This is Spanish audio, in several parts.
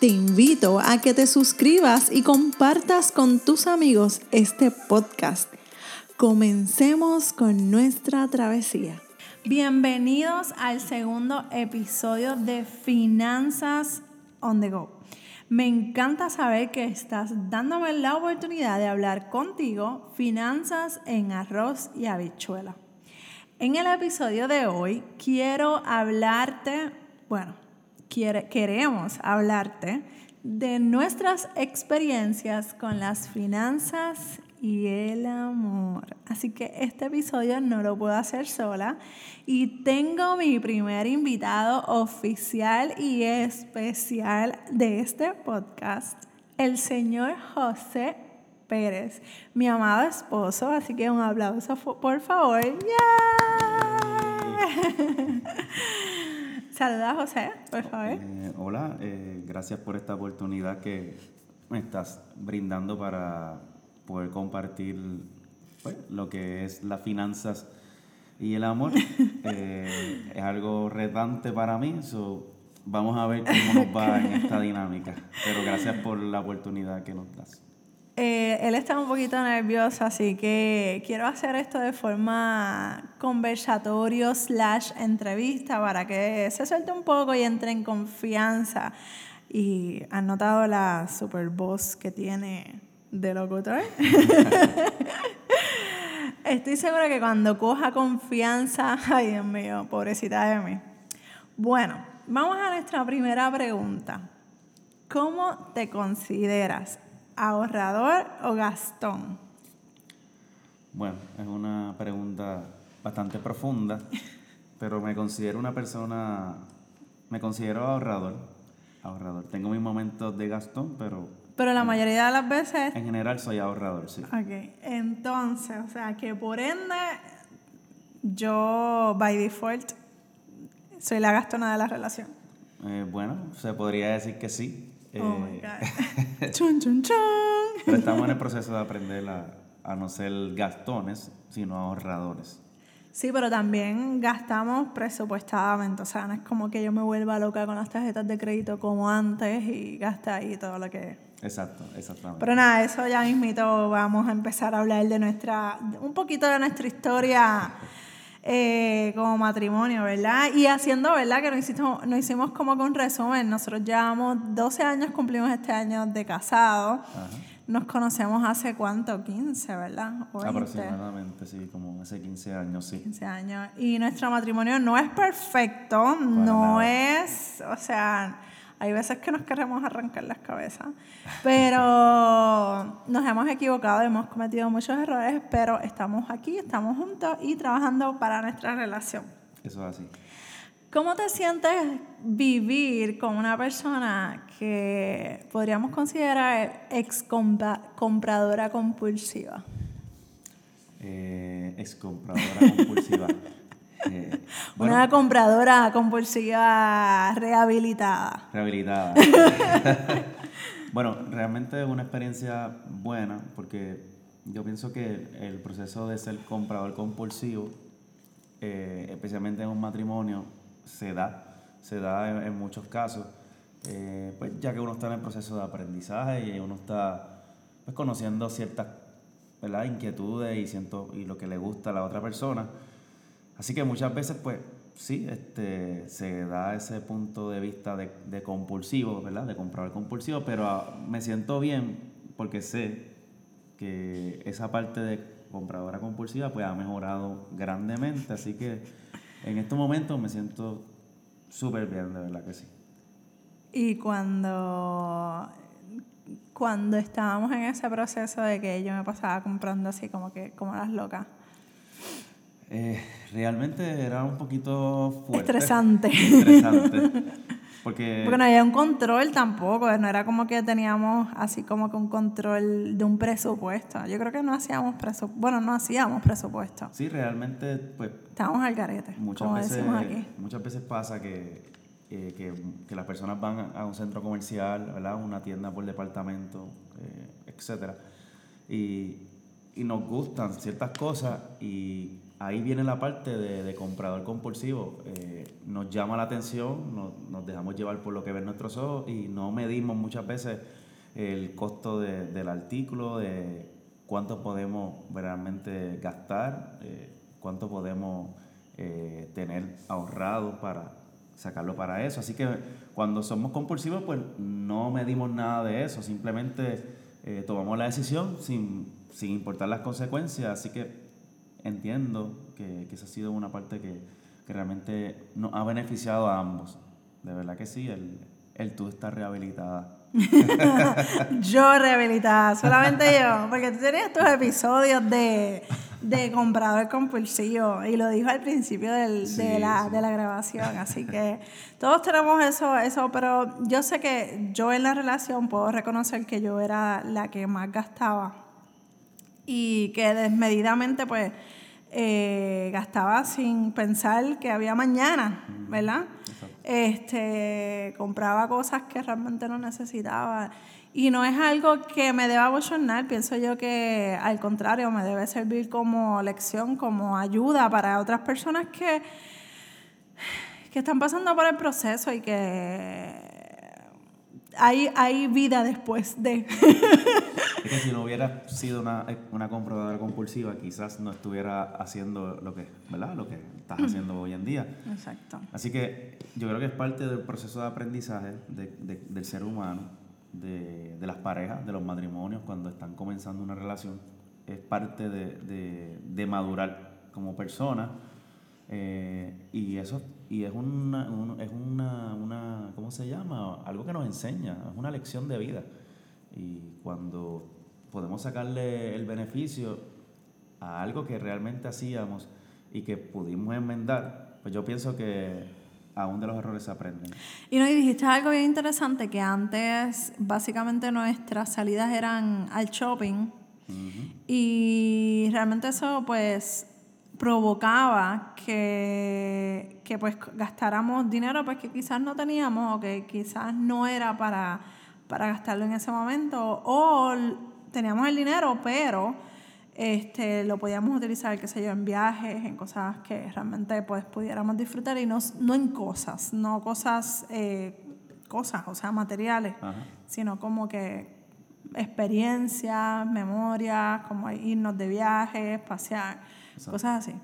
te invito a que te suscribas y compartas con tus amigos este podcast. Comencemos con nuestra travesía. Bienvenidos al segundo episodio de Finanzas on the Go. Me encanta saber que estás dándome la oportunidad de hablar contigo finanzas en arroz y habichuela. En el episodio de hoy quiero hablarte, bueno, queremos hablarte de nuestras experiencias con las finanzas y el amor. Así que este episodio no lo puedo hacer sola y tengo mi primer invitado oficial y especial de este podcast, el señor José Pérez, mi amado esposo. Así que un aplauso por favor. Saluda José, por favor. Eh, hola, eh, gracias por esta oportunidad que me estás brindando para poder compartir pues, lo que es las finanzas y el amor. Eh, es algo retante para mí, so, vamos a ver cómo nos va en esta dinámica. Pero gracias por la oportunidad que nos das. Eh, él está un poquito nervioso, así que quiero hacer esto de forma conversatorio slash entrevista para que se suelte un poco y entre en confianza. Y han notado la super voz que tiene de locutor. Estoy segura que cuando coja confianza, ay Dios mío, pobrecita de mí. Bueno, vamos a nuestra primera pregunta. ¿Cómo te consideras? ¿Ahorrador o gastón? Bueno, es una pregunta bastante profunda, pero me considero una persona, me considero ahorrador. Ahorrador. Tengo mis momentos de gastón, pero... Pero la mayoría de las veces... En general soy ahorrador, sí. Ok, entonces, o sea, que por ende, yo, by default, soy la gastona de la relación. Eh, bueno, se podría decir que sí. Oh my God. chun, chun, chun. Pero estamos en el proceso de aprender a, no ser gastones, sino ahorradores. Sí, pero también gastamos presupuestadamente. O sea, no es como que yo me vuelva loca con las tarjetas de crédito como antes y gaste ahí todo lo que. Exacto, exactamente. Pero nada, eso ya mismito vamos a empezar a hablar de nuestra. un poquito de nuestra historia eh, como matrimonio, ¿verdad? Y haciendo, ¿verdad? Que nos hicimos, nos hicimos como con resumen. Nosotros llevamos 12 años, cumplimos este año de casado. Nos conocemos hace cuánto, 15, ¿verdad? Aproximadamente, sí, como hace 15 años, sí. 15 años. Y nuestro matrimonio no es perfecto, no es, o sea, hay veces que nos queremos arrancar las cabezas, pero nos hemos equivocado, hemos cometido muchos errores, pero estamos aquí, estamos juntos y trabajando para nuestra relación. Eso es así. ¿Cómo te sientes vivir con una persona que podríamos considerar ex compradora compulsiva? Eh, ex compradora compulsiva. Eh, una compradora compulsiva rehabilitada. Rehabilitada. bueno, realmente es una experiencia buena porque yo pienso que el proceso de ser comprador compulsivo, eh, especialmente en un matrimonio, se da, se da en, muchos casos, eh, pues ya que uno está en el proceso de aprendizaje y uno está pues, conociendo ciertas inquietudes y, siento, y lo que le gusta a la otra persona. Así que muchas veces, pues, sí, este, se da ese punto de vista de, compulsivo, ¿verdad? De comprador compulsivo, pero ah, me siento bien porque sé que esa parte de compradora compulsiva pues ha mejorado grandemente, así que en estos momentos me siento súper bien, de verdad que sí. Y cuando, cuando estábamos en ese proceso de que yo me pasaba comprando así como que como las locas, eh, realmente era un poquito fuerte. Estresante. Estresante. Porque, Porque no había un control tampoco, no era como que teníamos así como que un control de un presupuesto. Yo creo que no hacíamos presupuesto, bueno, no hacíamos presupuesto. sí, realmente, pues Estábamos al garete, muchas como veces, decimos aquí. muchas veces pasa que, eh, que, que las personas van a un centro comercial, ¿verdad? Una tienda por departamento, eh, etcétera, y, y nos gustan ciertas cosas y ahí viene la parte de, de comprador compulsivo. Eh, nos llama la atención, nos, nos dejamos llevar por lo que ven nuestros ojos y no medimos muchas veces el costo de- del artículo, de cuánto podemos realmente gastar, eh, cuánto podemos eh, tener ahorrado para sacarlo para eso. Así que cuando somos compulsivos, pues no medimos nada de eso, simplemente tomamos la decisión sin, sin importar las consecuencias. Así que entiendo que, que esa ha sido una parte que, que realmente nos ha beneficiado a ambos. De verdad que sí, el, el tú estás rehabilitada. Yo rehabilitada, solamente yo, porque tú tenías tus episodios de, de comprador compulsivo y lo dijo al principio del- Sí, de, la, sí. de la grabación, así que todos tenemos eso, eso, pero yo sé que yo en la relación puedo reconocer que yo era la que más gastaba y que desmedidamente pues eh, gastaba sin pensar que había mañana, ¿verdad? Este, compraba cosas que realmente no necesitaba. Y no es algo que me deba abochornar, pienso yo que al contrario, me debe servir como lección, como ayuda para otras personas que, que están pasando por el proceso y que hay, hay vida después de... Es que si no hubiera sido una, una compradora compulsiva, quizás no estuviera haciendo lo que, ¿verdad? Lo que estás haciendo hoy en día. Exacto. Así que yo creo que es parte del proceso de aprendizaje de- de- del ser humano, de, de las parejas, de los matrimonios, cuando están comenzando una relación. Es parte de, de- de madurar como persona. eh, y eso y es una, un- es una, una, ¿cómo se llama? Algo que nos enseña, es una lección de vida. Y cuando podemos sacarle el beneficio a algo que realmente hacíamos y que pudimos enmendar, pues yo pienso que aún de los errores se aprenden. Y no, y dijiste algo bien interesante, que antes básicamente nuestras salidas eran al shopping y realmente eso pues provocaba que, que pues gastáramos dinero pues que quizás no teníamos o que quizás no era para, para gastarlo en ese momento o teníamos el dinero pero este, lo podíamos utilizar, qué sé yo, en viajes, en cosas que realmente pues pudiéramos disfrutar y no, no en cosas, no cosas, eh, cosas, o sea, materiales, Ajá. sino como que experiencias, memorias, como irnos de viaje, pasear, cosas así.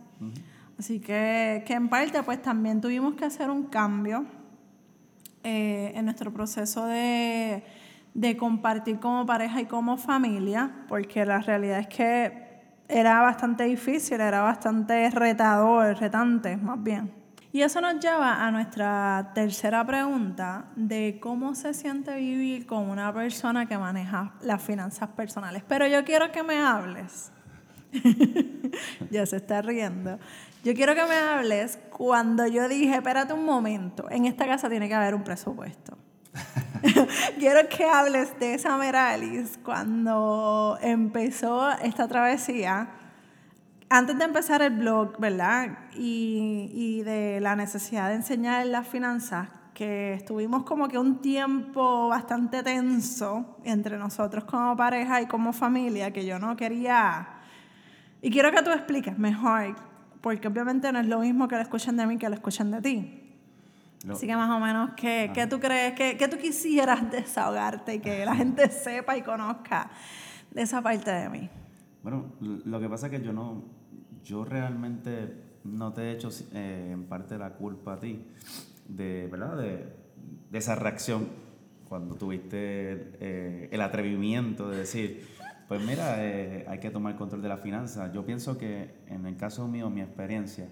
Así que, que en parte pues también tuvimos que hacer un cambio eh, en nuestro proceso de, de compartir como pareja y como familia, porque la realidad es que era bastante difícil, era bastante retador, retante más bien. Y eso nos lleva a nuestra tercera pregunta de cómo se siente vivir con una persona que maneja las finanzas personales. Pero yo quiero que me hables ya se está riendo. Yo quiero que me hables cuando yo dije, espérate un momento, en esta casa tiene que haber un presupuesto. quiero que hables de esa Meralis cuando empezó esta travesía, antes de empezar el blog, ¿verdad? Y, y de la necesidad de enseñar las finanzas, que estuvimos como que un tiempo bastante tenso entre nosotros como pareja y como familia, que yo no quería... Y quiero que tú expliques mejor, porque obviamente no es lo mismo que lo escuchen de mí que lo escuchen de ti. Lo- Así que más o menos, ¿qué, qué tú crees, qué, qué tú quisieras desahogarte y que la gente sepa y conozca de esa parte de mí? Bueno, lo que pasa es que yo no, yo realmente no te he hecho eh, en parte la culpa a ti de, ¿verdad? De, de esa reacción cuando tuviste eh, el atrevimiento de decir, pues mira, eh, hay que tomar control de la finanza. Yo pienso que en el caso mío, mi experiencia,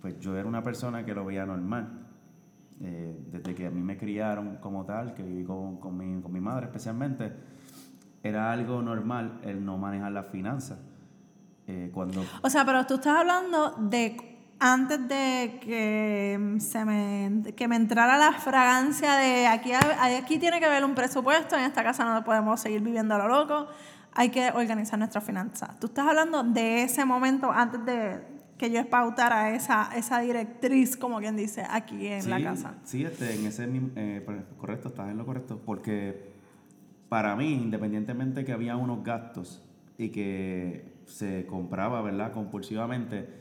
pues yo era una persona que lo veía normal. Eh, desde que a mí me criaron como tal, que viví con, con mi, con mi madre especialmente, era algo normal el no manejar las finanzas. Eh, cuando O sea, pero tú estás hablando de antes de que se me, que me entrara la fragancia de aquí, aquí tiene que haber un presupuesto, en esta casa no podemos seguir viviendo a lo loco, hay que organizar nuestras finanzas. Tú estás hablando de ese momento antes de que yo espautara esa, esa directriz, como quien dice, aquí en la casa. Sí, este, en ese eh, correcto, estás en lo correcto, porque para mí, independientemente que había unos gastos y que se compraba, ¿verdad?, compulsivamente,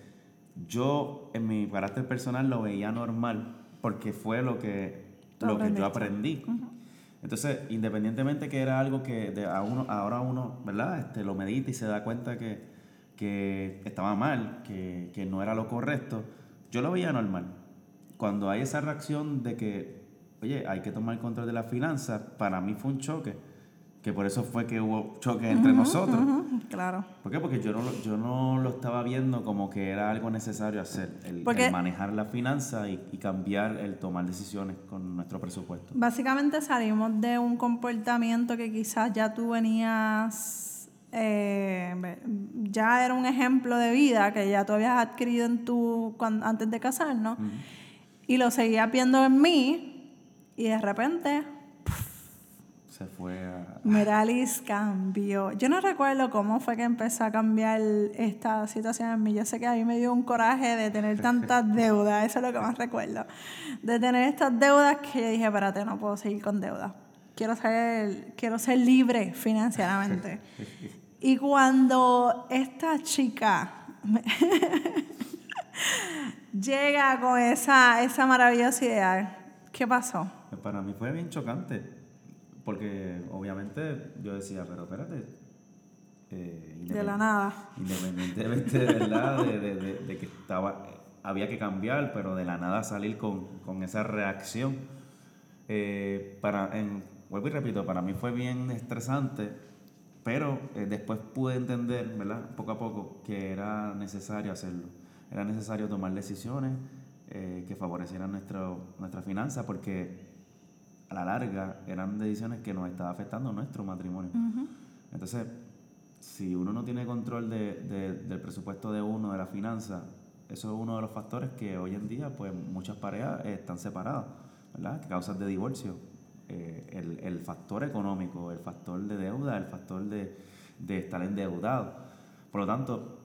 yo en mi carácter personal lo veía normal porque fue lo que, lo que yo aprendí. Entonces, independientemente que era algo que de a uno, ahora uno, ¿verdad? Este, lo medita y se da cuenta que, que estaba mal, que, que no era lo correcto, yo lo veía normal. Cuando hay esa reacción de que, oye, hay que tomar el control de las finanzas, para mí fue un choque que por eso fue que hubo choque entre nosotros. claro. ¿Por qué? Porque yo no, yo no lo estaba viendo como que era algo necesario hacer, el, manejar la finanza y, cambiar el tomar decisiones con nuestro presupuesto. Básicamente salimos de un comportamiento que quizás ya tú venías, eh, ya era un ejemplo de vida que ya tú habías adquirido en tu, antes de casarnos, y lo seguías viendo en mí, y de repente se fue a... Meralis cambió. Yo no recuerdo cómo fue que empezó a cambiar esta situación en mí. Yo sé que a mí me dio un coraje de tener tantas deudas, eso es lo que más recuerdo. De tener estas deudas que yo dije, espérate, no puedo seguir con deudas. Quiero ser, quiero ser libre financieramente. y cuando esta chica llega con esa, esa maravillosa idea, ¿qué pasó? Para mí fue bien chocante porque obviamente yo decía, pero espérate. Eh, de la nada. Independientemente de verdad, de, que estaba, había que cambiar, pero de la nada salir con, esa reacción. Eh, para, en, vuelvo y repito, para mí fue bien estresante, pero eh, después pude entender, ¿verdad? Poco a poco, que era necesario hacerlo. Era necesario tomar decisiones que favorecieran nuestro, nuestra finanza, porque a la larga eran decisiones que nos estaban afectando nuestro matrimonio. Entonces, si uno no tiene control de, del presupuesto de uno, de la finanza, eso es uno de los factores que hoy en día pues muchas parejas están separadas, ¿verdad? Causas de divorcio. Eh, el, el, factor económico, el factor de deuda, el factor de, de estar endeudado. Por lo tanto,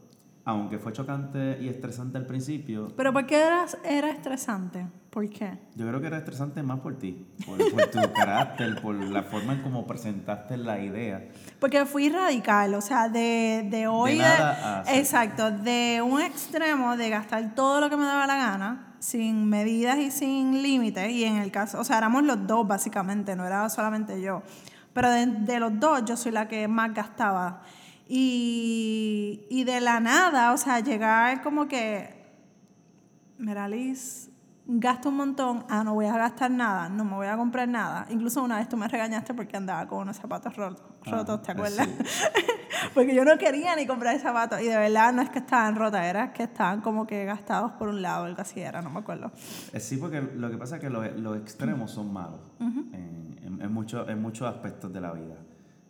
aunque fue chocante y estresante al principio. ¿Pero por qué era, era estresante? ¿Por qué? Yo creo que era estresante más por ti, por, tu carácter, por la forma en cómo presentaste la idea. Porque fui radical, o sea, de, de hoy... De exacto, de un extremo de gastar todo lo que me daba la gana, sin medidas y sin límites, y en el caso, o sea, éramos los dos básicamente, no era solamente yo, pero de, de los dos yo soy la que más gastaba. Y, y de la nada, o sea, llegar como que, Meralis, gasto un montón, ah, no voy a gastar nada, no me voy a comprar nada. Incluso una vez tú me regañaste porque andaba con unos zapatos rotos, rotos ¿te ah, acuerdas? porque yo no quería ni comprar zapatos y de verdad no es que estaban rotas, era que estaban como que gastados por un lado, algo así era, no me acuerdo. Eh, sí, porque lo que pasa es que los, extremos son malos en, en, en, muchos aspectos de la vida.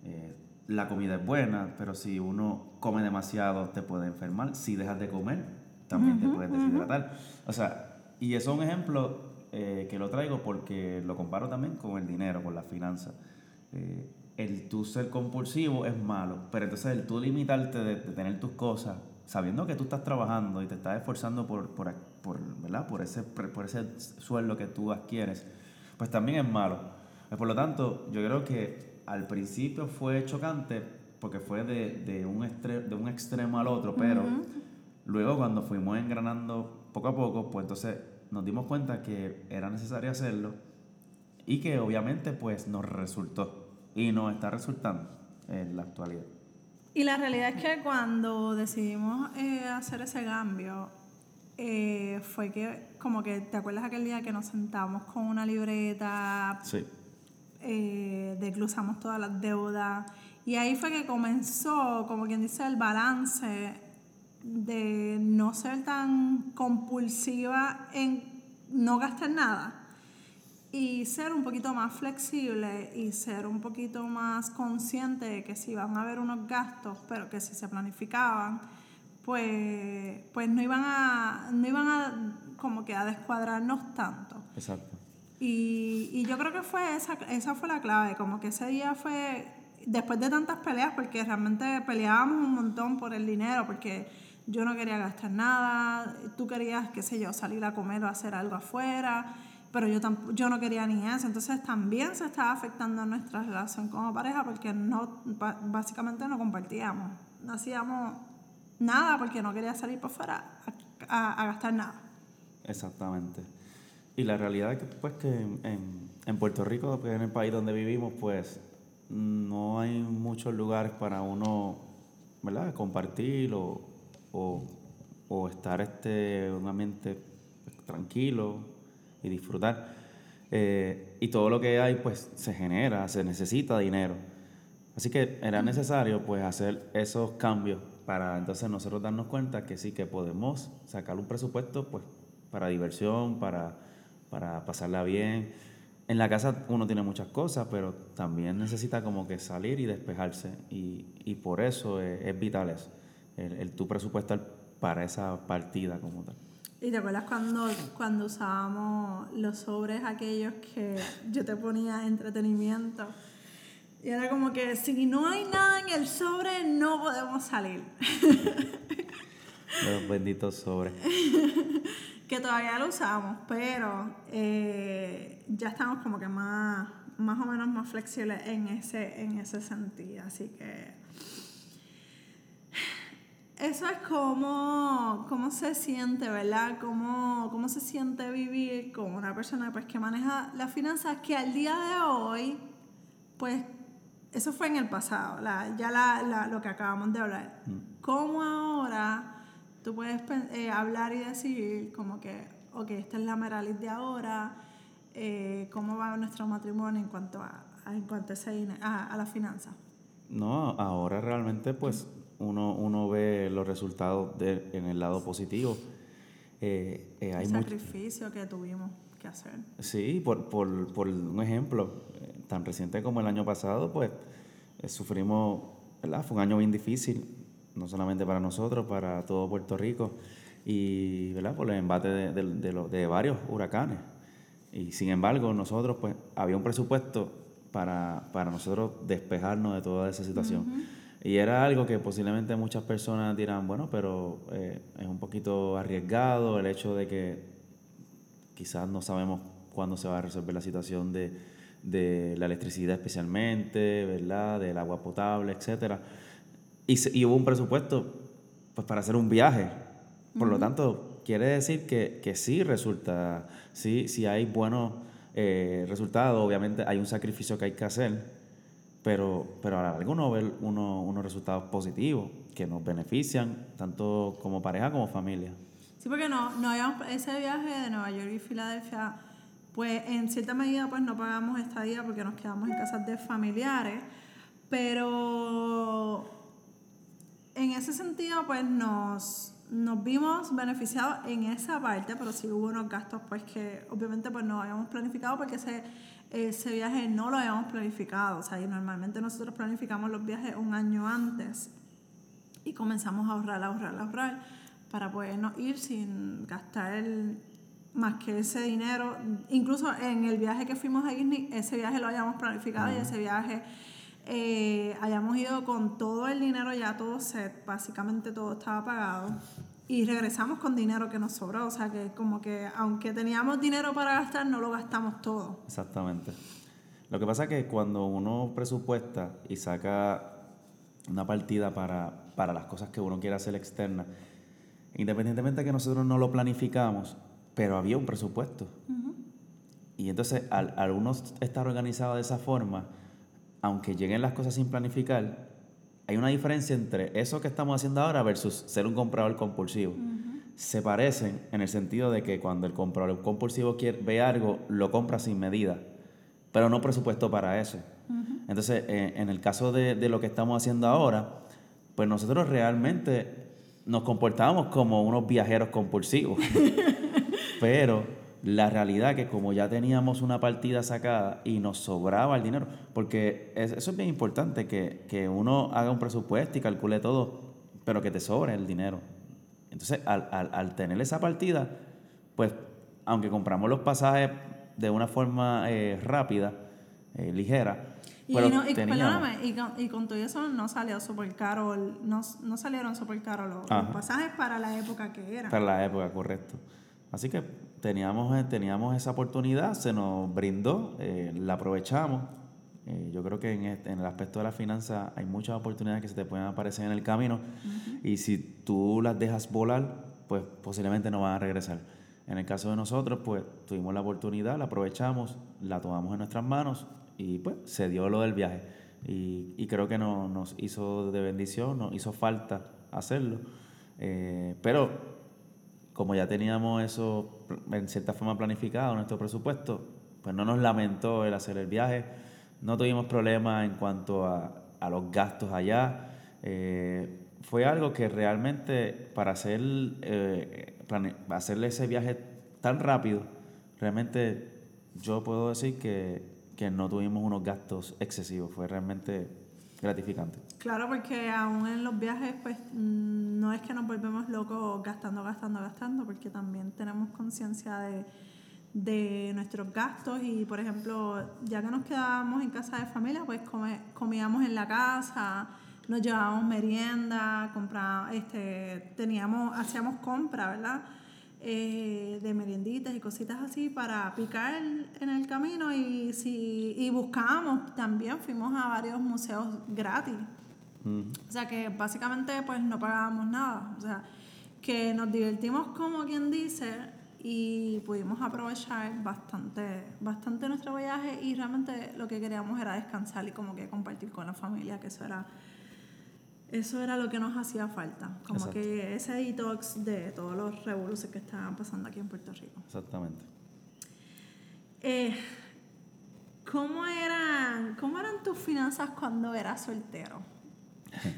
Eh, la comida es buena, pero si uno come demasiado te puede enfermar. Si dejas de comer, también te puedes deshidratar. O sea, y eso es un ejemplo eh, que lo traigo porque lo comparo también con el dinero, con la finanza. Eh, el tú ser compulsivo es malo, pero entonces el tú limitarte de, tener tus cosas, sabiendo que tú estás trabajando y te estás esforzando por, por, por, ¿verdad? por, ese, por ese sueldo que tú adquieres, pues también es malo. Por lo tanto, yo creo que al principio fue chocante porque fue de, de, un, de un extremo al otro, pero luego cuando fuimos engranando poco a poco, pues entonces nos dimos cuenta que era necesario hacerlo y que obviamente pues nos resultó y nos está resultando en la actualidad. Y la realidad es que cuando decidimos eh, hacer ese cambio, eh, fue que como que, ¿te acuerdas aquel día que nos sentamos con una libreta? Sí eh, desglosamos todas las deudas. Y ahí fue que comenzó, como quien dice, el balance de no ser tan compulsiva en no gastar nada y ser un poquito más flexible y ser un poquito más consciente de que si van a haber unos gastos, pero que si se planificaban, pues, pues no iban a, no iban a como que a descuadrarnos tanto. Exacto. Y, y yo creo que fue esa, esa fue la clave, como que ese día fue, después de tantas peleas, porque realmente peleábamos un montón por el dinero, porque yo no quería gastar nada, tú querías, qué sé yo, salir a comer o hacer algo afuera, pero yo, yo no quería ni eso, entonces también se estaba afectando nuestra relación como pareja porque no, básicamente no compartíamos, no hacíamos nada porque no quería salir por fuera a, gastar nada. Exactamente. Y la realidad es que, pues, que en, en Puerto Rico, que en el país donde vivimos, pues no hay muchos lugares para uno, ¿verdad?, compartir o, o, estar este, un ambiente tranquilo y disfrutar. Eh, y todo lo que hay, pues, se genera, se necesita dinero. Así que era necesario, pues, hacer esos cambios para entonces nosotros darnos cuenta que sí que podemos sacar un presupuesto, pues, para diversión, para, para pasarla bien. En la casa uno tiene muchas cosas, pero también necesita como que salir y despejarse. Y, y por eso es, vital eso, el, el tu presupuestar para esa partida como tal. ¿Y te acuerdas cuando, cuando usábamos los sobres aquellos que yo te ponía entretenimiento? Y era como que si no hay nada en el sobre, no podemos salir. Los benditos sobres. que todavía lo usamos, pero eh, ya estamos como que más, más o menos más flexibles en ese, en ese sentido. Así que eso es como, cómo se siente, ¿verdad? Cómo, cómo se siente vivir con una persona pues, que maneja las finanzas que al día de hoy, pues eso fue en el pasado, ya la, lo que acabamos de hablar. Mm. ¿Cómo ahora tú puedes eh, hablar y decir como que, ok, esta es la Meralis de ahora, eh, cómo va nuestro matrimonio en cuanto a, en cuanto a, a la finanza? No, ahora realmente pues uno, uno ve los resultados de, en el lado positivo. Eh, eh hay el sacrificio que tuvimos que hacer. Sí, por, por, por un ejemplo, eh, tan reciente como el año pasado, pues sufrimos, ¿verdad? Fue un año bien difícil, no solamente para nosotros, para todo Puerto Rico, y ¿verdad? por el embate de, de, de, varios huracanes. Y sin embargo, nosotros, pues, había un presupuesto para, para nosotros despejarnos de toda esa situación. Y era algo que posiblemente muchas personas dirán, bueno, pero eh, es un poquito arriesgado el hecho de que quizás no sabemos cuándo se va a resolver la situación de, de la electricidad especialmente, ¿verdad? Del agua potable, etc. Y, y hubo un presupuesto pues, para hacer un viaje. Por lo tanto, quiere decir que, que sí resulta, sí, sí hay buenos eh, resultados, obviamente hay un sacrificio que hay que hacer pero, pero a la larga uno ve unos resultados positivos que nos benefician tanto como pareja como familia. Sí, porque no, no habíamos, ese viaje de Nueva York y Filadelfia, pues en cierta medida pues no pagamos estadía porque nos quedamos en casas de familiares, pero en ese sentido pues nos, nos vimos beneficiados en esa parte, pero sí hubo unos gastos pues que obviamente pues no habíamos planificado porque se ese viaje no lo habíamos planificado. O sea, normalmente nosotros planificamos los viajes un año antes y comenzamos a ahorrar, ahorrar, ahorrar para podernos ir sin gastar más que ese dinero. Incluso en el viaje que fuimos a Disney, ese viaje lo habíamos planificado y ese viaje eh, hayamos ido con todo el dinero ya todo set, básicamente todo estaba pagado y regresamos con dinero que nos sobró. O sea que como que aunque teníamos dinero para gastar, no lo gastamos todo. Exactamente. Lo que pasa es que cuando uno presupuesta y saca una partida para, para las cosas que uno quiere hacer externas, independientemente de que nosotros no lo planificamos, pero había un presupuesto. Y entonces al, al uno estar organizado de esa forma, aunque lleguen las cosas sin planificar, hay una diferencia entre eso que estamos haciendo ahora versus ser un comprador compulsivo. Se parecen en el sentido de que cuando el comprador compulsivo quiere, ve algo, lo compra sin medida, pero no presupuesto para eso. Entonces, eh, en el caso de, de, lo que estamos haciendo ahora, pues nosotros realmente nos comportamos como unos viajeros compulsivos. pero la realidad es que como ya teníamos una partida sacada y nos sobraba el dinero, porque eso es bien importante, que, uno haga un presupuesto y calcule todo pero que te sobre el dinero. Entonces, al, al, al tener esa partida, pues, aunque compramos los pasajes de una forma eh, rápida, eh, ligera, y, pero no, y, perdóname, y, con, y con todo eso no salió súper caro, no, no salieron súper caros los, los pasajes para la época que era. Para la época, correcto. Así que teníamos, eh, teníamos esa oportunidad, se nos brindó, eh, la aprovechamos. Eh, yo creo que en, este- en el aspecto de la finanza hay muchas oportunidades que se te pueden aparecer en el camino y si tú las dejas volar, pues posiblemente no van a regresar. En el caso de nosotros, pues tuvimos la oportunidad, la aprovechamos, la tomamos en nuestras manos y pues se dio lo del viaje. Y, y creo que no, nos hizo de bendición, nos hizo falta hacerlo. Eh, pero como ya teníamos eso en cierta forma planificado, nuestro presupuesto, pues no nos lamentó el hacer el viaje, no tuvimos problemas en cuanto a, a los gastos allá. Eh, fue algo que realmente para hacer, eh, hacerle ese viaje tan rápido, realmente yo puedo decir que, que no tuvimos unos gastos excesivos, fue realmente Claro, porque aún en los viajes, pues mm, no es que nos volvemos locos gastando, gastando, gastando, porque también tenemos conciencia de, de nuestros gastos y, por ejemplo, ya que nos quedábamos en casa de familia, pues comíamos en la casa, nos llevábamos merienda, compra, este, teníamos, hacíamos compra, ¿verdad? Eh, de merienditas y cositas así para picar en el camino y si y buscábamos también fuimos a varios museos gratis o sea que básicamente pues no pagábamos nada. O sea, que nos divertimos como quien dice y pudimos aprovechar bastante, bastante nuestro viaje y realmente lo que queríamos era descansar y como que compartir con la familia, que eso era, eso era lo que nos hacía falta. Como Exacto. que ese detox de todos los revoluciones que estaban pasando aquí en Puerto Rico. Exactamente. Eh, ¿cómo, eran, ¿Cómo eran tus finanzas cuando eras soltero?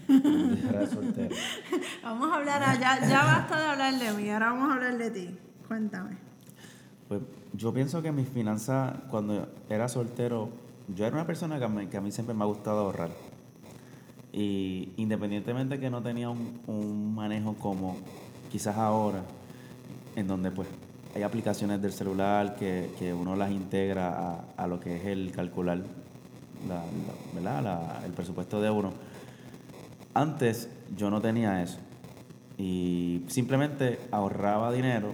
Era soltero. Vamos a hablar allá, ya basta de hablar de mí, ahora vamos a hablar de ti. Cuéntame. Pues yo pienso que mis finanzas, cuando era soltero, yo era una persona que a mí siempre me ha gustado ahorrar. Y independientemente que no tenía un, un manejo como quizás ahora, en donde pues hay aplicaciones del celular que, que uno las integra a, a lo que es el calcular la- ¿verdad? La- el presupuesto de uno. Antes yo no tenía eso y simplemente ahorraba dinero,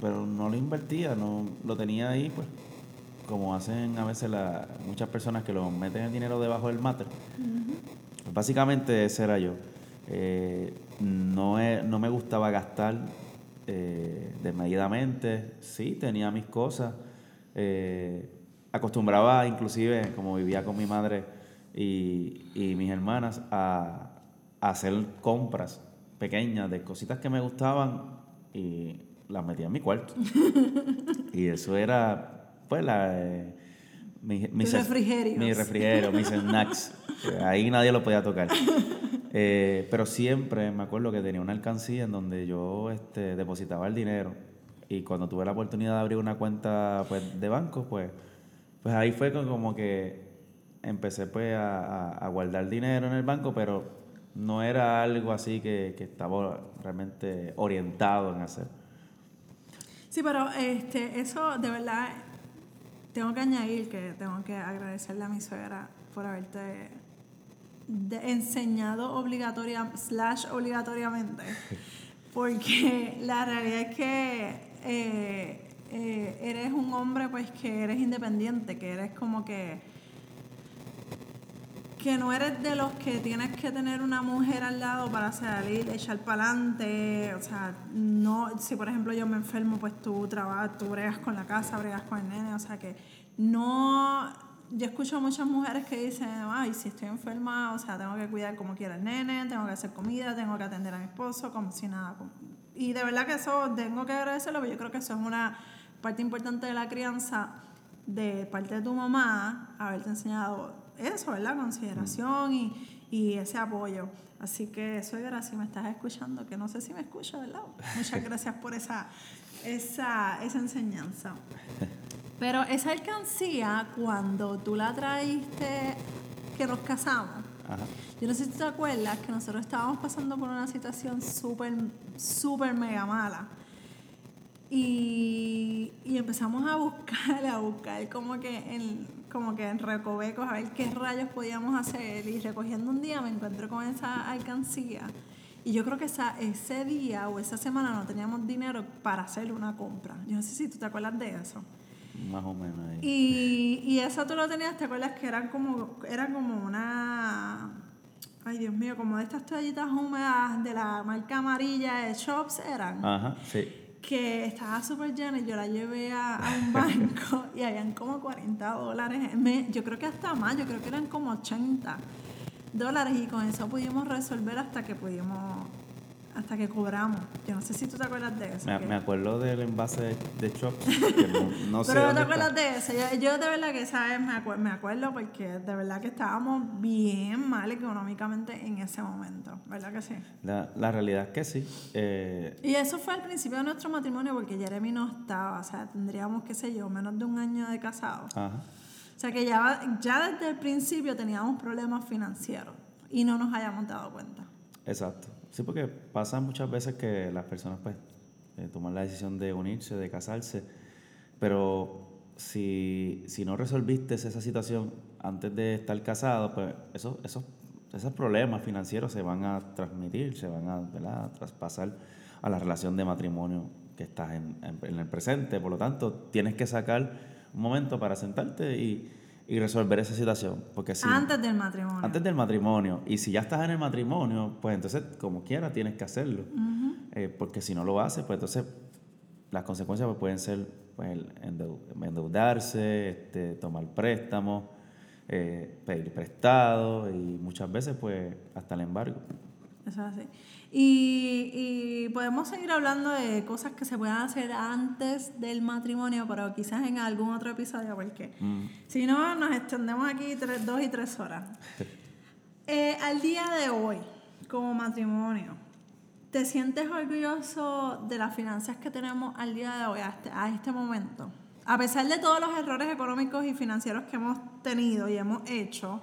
pero no lo invertía, no lo tenía ahí, pues, como hacen a veces muchas personas que lo meten el dinero debajo del mate. Básicamente ese era yo. Eh, no, he- no me gustaba gastar eh, desmedidamente, sí, tenía mis cosas. eh, acostumbraba inclusive, como vivía con mi madre y, y mis hermanas, a, a hacer compras pequeñas de cositas que me gustaban y las metía en mi cuarto. y eso era, pues, la... eh, mi, mis- refrigerios. Mi refrigerio, mis snacks. Ahí nadie lo podía tocar. Eh, pero siempre me acuerdo que tenía una alcancía en donde yo este, depositaba el dinero. Y cuando tuve la oportunidad de abrir una cuenta pues, de banco, pues, pues ahí fue como que empecé pues, a guardar dinero en el banco, pero no era algo así que, que estaba realmente orientado en hacer. Sí, pero este, eso de verdad tengo que añadir que tengo que agradecerle a mi suegra por haberte enseñado obligatoria slash obligatoriamente. Porque la realidad es que eh, eh, eres un hombre pues que eres independiente, que eres como que que no eres de los que tienes que tener una mujer al lado para salir, echar para adelante. O sea, no, si por ejemplo yo me enfermo, pues tú trabajas, tú bregas con la casa, bregas con el nene. O sea que no. Yo escucho muchas mujeres que dicen, ay, si estoy enferma, o sea, tengo que cuidar como quiera el nene, tengo que hacer comida, tengo que atender a mi esposo, como si nada. Y de verdad que eso tengo que agradecerlo, porque yo creo que eso es una parte importante de la crianza de parte de tu mamá, haberte enseñado eso, ¿verdad? Consideración y, y ese apoyo. Así que, suegra, si me estás escuchando, que no sé si me escuchas, ¿verdad? Muchas gracias por esa, esa, esa enseñanza. Pero esa alcancía, cuando tú la traíste, que nos casamos, Yo no sé si te acuerdas que nosotros estábamos pasando por una situación súper, súper mega mala. Y, y, empezamos a buscar, a buscar como que en, como que en recovecos, a ver qué rayos podíamos hacer. Y recogiendo un día me encuentro con esa alcancía. Y yo creo que esa, ese día o esa semana no teníamos dinero para hacer una compra. Yo no sé si tú te acuerdas de eso. Más o menos ahí. Y, y eso tú lo tenías, ¿te acuerdas que eran como, eran como una... Ay, Dios mío, como de estas toallitas húmedas de la marca amarilla de Shops eran. Ajá, sí. Que estaba súper llena y yo la llevé a, a un banco y habían como 40 dólares. Me, yo creo que hasta más, yo creo que eran como 80 dólares y con eso pudimos resolver hasta que pudimos hasta que cobramos. Yo no sé si tú te acuerdas de eso. Me, acuerdo del envase de, Chops. no, no Pero no te acuerdas de eso. Yo, de verdad que sabes, me, me acuerdo porque de verdad que estábamos bien mal económicamente en ese momento. ¿Verdad que sí? La, la realidad es que sí. Eh, y eso fue al principio de nuestro matrimonio porque Jeremy no estaba. O sea, tendríamos, qué sé yo, menos de un año de casado. Ajá. O sea que ya, ya desde el principio teníamos problemas financieros y no nos hayamos dado cuenta. Exacto. Sí, porque pasa muchas veces que las personas pues eh, toman la decisión de unirse, de casarse, pero si, si, no resolviste esa situación antes de estar casado, pues esos, esos, esos problemas financieros se van a transmitir, se van a traspasar a la relación de matrimonio que estás en, en, el presente. Por lo tanto, tienes que sacar un momento para sentarte y y resolver esa situación. Porque si, antes del matrimonio. Antes del matrimonio. Y si ya estás en el matrimonio, pues entonces como quiera tienes que hacerlo. Eh, porque si no lo haces, pues entonces las consecuencias pues, pueden ser pues, endeudarse, este, tomar préstamos, eh, pedir prestado y muchas veces pues hasta el embargo. Eso es así. Y, y, podemos seguir hablando de cosas que se puedan hacer antes del matrimonio, pero quizás en algún otro episodio, porque mm. si no, nos extendemos aquí tres, dos y tres horas. Eh, al día de hoy, como matrimonio, ¿te sientes orgulloso de las finanzas que tenemos al día de hoy, a este, a este momento? A pesar de todos los errores económicos y financieros que hemos tenido y hemos hecho,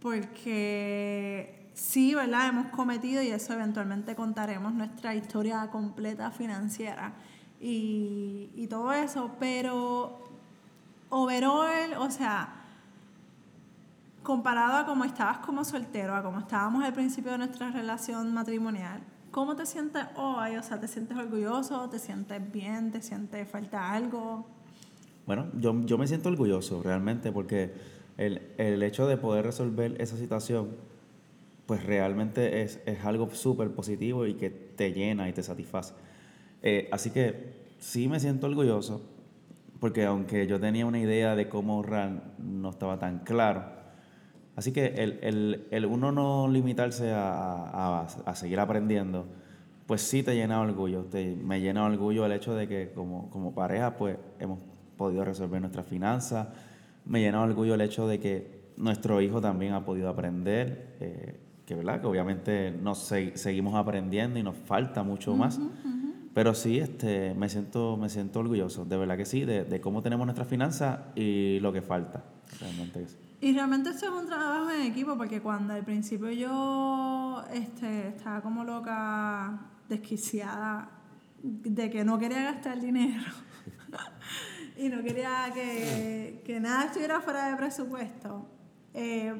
porque sí, ¿verdad? Hemos cometido y eso eventualmente contaremos nuestra historia completa financiera y, y todo eso, pero overall, o sea, comparado a cómo estabas como soltero, a cómo estábamos al principio de nuestra relación matrimonial, ¿cómo te sientes hoy? O sea, ¿te sientes orgulloso? ¿Te sientes bien? ¿Te sientes falta algo? Bueno, yo, yo me siento orgulloso realmente porque el, el hecho de poder resolver esa situación pues realmente es, es algo súper positivo y que te llena y te satisface. Eh, así que sí me siento orgulloso, porque aunque yo tenía una idea de cómo ahorrar, no estaba tan claro. Así que el, el, el uno no limitarse a, a, a, seguir aprendiendo, pues sí te llena orgullo. Te, me llena orgullo el hecho de que como, como pareja pues hemos podido resolver nuestras finanzas. Me llena orgullo el hecho de que nuestro hijo también ha podido aprender. Eh, que, ¿verdad? que obviamente nos seguimos aprendiendo y nos falta mucho más. Pero sí, este, me, siento, me siento orgulloso, de verdad que sí, de, de cómo tenemos nuestras finanzas y lo que falta. Realmente Y realmente esto es un trabajo en equipo, porque cuando al principio yo este, estaba como loca, desquiciada, de que no quería gastar dinero y no quería que, que nada estuviera fuera de presupuesto, eh,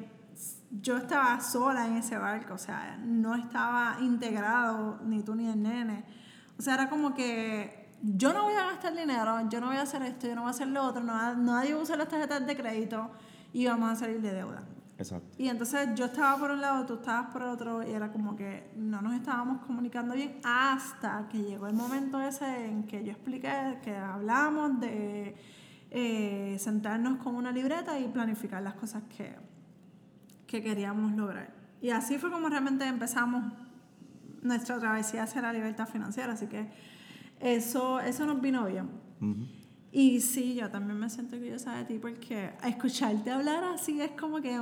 yo estaba sola en ese barco, o sea, no estaba integrado ni tú ni el nene. O sea, era como que yo no voy a gastar dinero, yo no voy a hacer esto, yo no voy a hacer lo otro, no, nadie usa las tarjetas de crédito y vamos a salir de deuda. Exacto. Y entonces yo estaba por un lado, tú estabas por otro y era como que no nos estábamos comunicando bien hasta que llegó el momento ese en que yo expliqué que hablamos de eh, sentarnos con una libreta y planificar las cosas que que queríamos lograr. Y así fue como realmente empezamos nuestra travesía hacia la libertad financiera, así que eso, eso nos vino bien. Y sí, yo también me siento curiosa de ti porque escucharte hablar así es como que,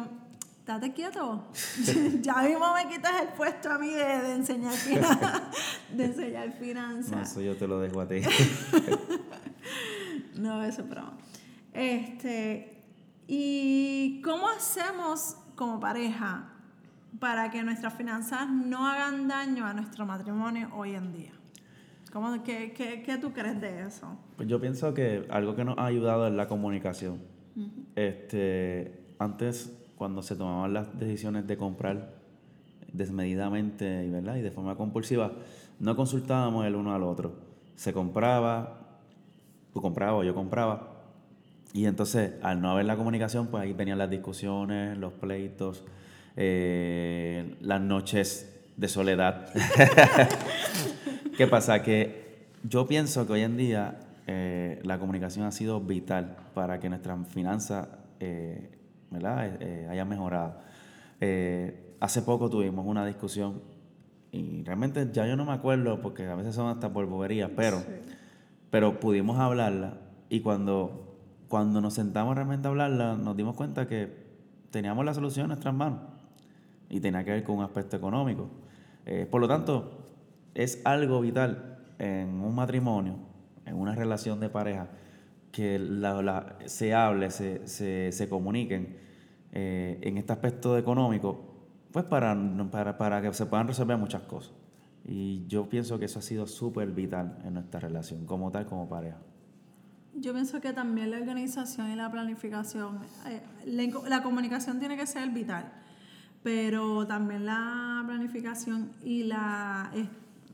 date quieto, ya mismo me quitas el puesto a mí de, enseñar, de enseñar finanzas. No, eso yo te lo dejo a ti. no, eso es broma. Este, ¿Y cómo hacemos como pareja para que nuestras finanzas no hagan daño a nuestro matrimonio hoy en día. ¿Cómo, qué, qué, qué, tú crees de eso? Pues yo pienso que algo que nos ha ayudado es la comunicación. este, antes, cuando se tomaban las decisiones de comprar desmedidamente ¿verdad? y de forma compulsiva, no consultábamos el uno al otro. Se compraba, tú comprabas o yo compraba, y entonces al no haber la comunicación, pues ahí venían las discusiones, los pleitos, eh, las noches de soledad. ¿Qué pasa? Que yo pienso que hoy en día eh, la comunicación ha sido vital para que nuestras finanzas eh, ¿verdad? hayan mejorado. hace poco tuvimos una discusión y realmente ya yo no me acuerdo porque a veces son hasta por boberías, pero, pero pudimos hablarla y cuando, cuando nos sentamos realmente a hablarla nos dimos cuenta que teníamos la solución en nuestras manos y tenía que ver con un aspecto económico. Eh, por lo tanto, es algo vital en un matrimonio, en una relación de pareja, que se hable, se, se, se comuniquen eh, en este aspecto económico, pues para, para, para que se puedan resolver muchas cosas. Y yo pienso que eso ha sido súper vital en nuestra relación, como tal, como pareja. Yo pienso que también la organización y la planificación, eh, la comunicación tiene que ser vital pero también la planificación y la,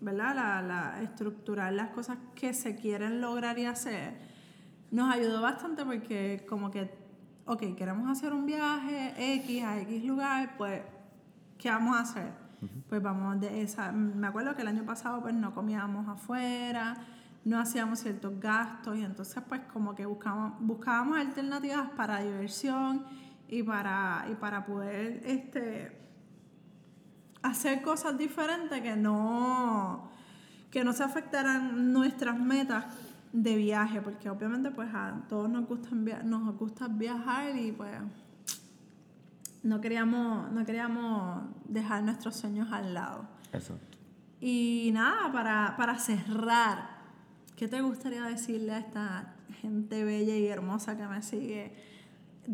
¿verdad? La, la estructurar las cosas que se quieren lograr y hacer nos ayudó bastante porque como que, ok, queremos hacer un viaje X a X lugar, pues, ¿qué vamos a hacer? Pues vamos de esa, me acuerdo que el año pasado pues no comíamos afuera, no hacíamos ciertos gastos y entonces pues como que buscábamos, buscábamos alternativas para diversión y para, y para poder este, hacer cosas diferentes que no, que no se afectaran nuestras metas de viaje, porque obviamente pues a todos nos, gustan nos gusta viajar y pues no queríamos, no queríamos dejar nuestros sueños al lado. Exacto. Y nada, para, para cerrar, ¿qué te gustaría decirle a esta gente bella y hermosa que me sigue?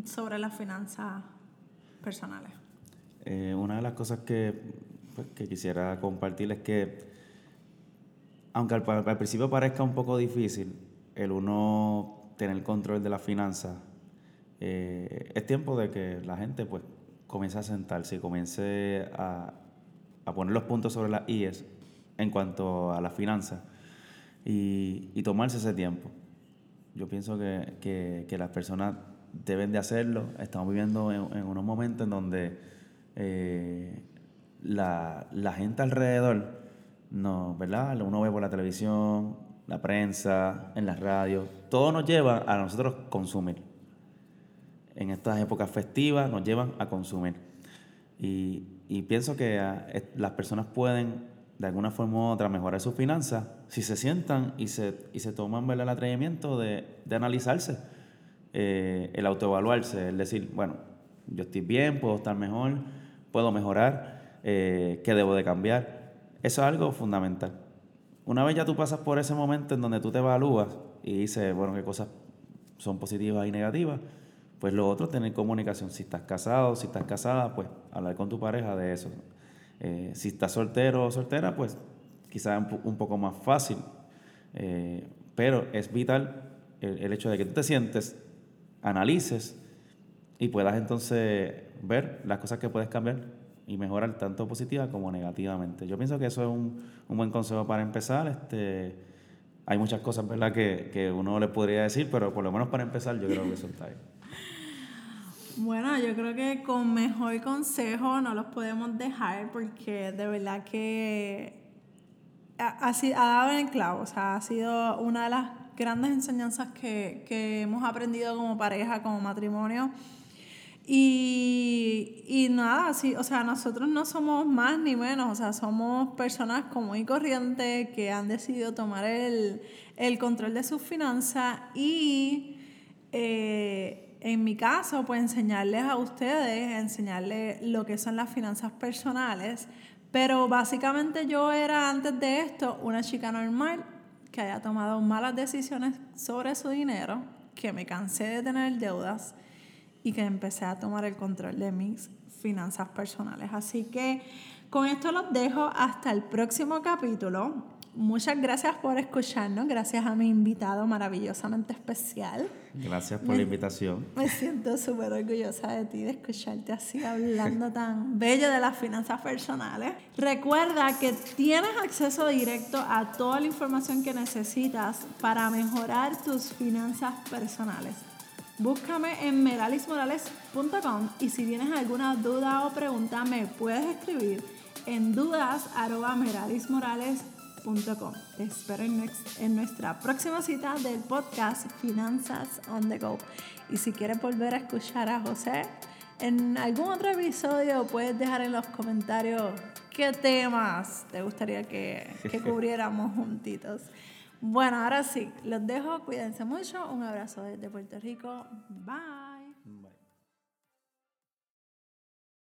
sobre las finanzas personales? Eh, una de las cosas que, pues, que, quisiera compartir es que, aunque al, principio parezca un poco difícil el uno tener control de las finanzas, eh, es tiempo de que la gente pues comience a sentarse y comience a, a poner los puntos sobre las IES en cuanto a las finanzas y, y tomarse ese tiempo. Yo pienso que, que, las personas deben de hacerlo. Estamos viviendo en, unos momentos en donde eh, la, gente alrededor, no, ¿verdad? Uno ve por la televisión, la prensa, en las radios, todo nos lleva a nosotros consumir. En estas épocas festivas nos llevan a consumir. Y, pienso que ah, las personas pueden, de alguna forma u otra, mejorar sus finanzas si se sientan y se, y se toman el atrevimiento de, de analizarse eh, el autoevaluarse, es decir, bueno, yo estoy bien, puedo estar mejor, puedo mejorar, eh, qué debo de cambiar. Eso es algo fundamental. Una vez ya tú pasas por ese momento en donde tú te evalúas y dices, bueno, qué cosas son positivas y negativas, pues lo otro tener comunicación. Si estás casado, si estás casada, pues hablar con tu pareja de eso. Eh, si estás soltero o soltera, pues quizás un, un poco más fácil. pero es vital el, hecho de que tú te sientes analices y puedas entonces ver las cosas que puedes cambiar y mejorar tanto positiva como negativamente. Yo pienso que eso es un, un buen consejo para empezar. Este, hay muchas cosas ¿verdad? Que, que, uno le podría decir, pero por lo menos para empezar yo creo que eso está ahí. Bueno, yo creo que con mejor consejo no los podemos dejar porque de verdad que ha, ha, dado el clavo, o sea, ha sido una de las grandes enseñanzas que, que hemos aprendido como pareja, como matrimonio. Y, y, nada, sí, o sea, nosotros no somos más ni menos, o sea, somos personas como y corrientes que han decidido tomar el, el control de sus finanzas y eh, en mi caso, pues enseñarles a ustedes, enseñarles lo que son las finanzas personales, pero básicamente yo era antes de esto una chica normal que haya tomado malas decisiones sobre su dinero, que me cansé de tener deudas y que empecé a tomar el control de mis finanzas personales. Así que con esto los dejo hasta el próximo capítulo. Muchas gracias por escucharnos, gracias a mi invitado maravillosamente especial. Gracias por la invitación. Me siento súper orgullosa de ti, de escucharte así hablando tan bello de las finanzas personales. Recuerda que tienes acceso directo a toda la información que necesitas para mejorar tus finanzas personales. Búscame en meralismorales.com y si tienes alguna duda o pregunta me puedes escribir en dudas.meralismorales.com te espero en, nuestra próxima cita del podcast Finanzas on the Go. Y si quieres volver a escuchar a José en algún otro episodio, puedes dejar en los comentarios qué temas te gustaría que, que cubriéramos juntitos. Bueno, ahora sí, los dejo. Cuídense mucho. Un abrazo desde Puerto Rico. Bye.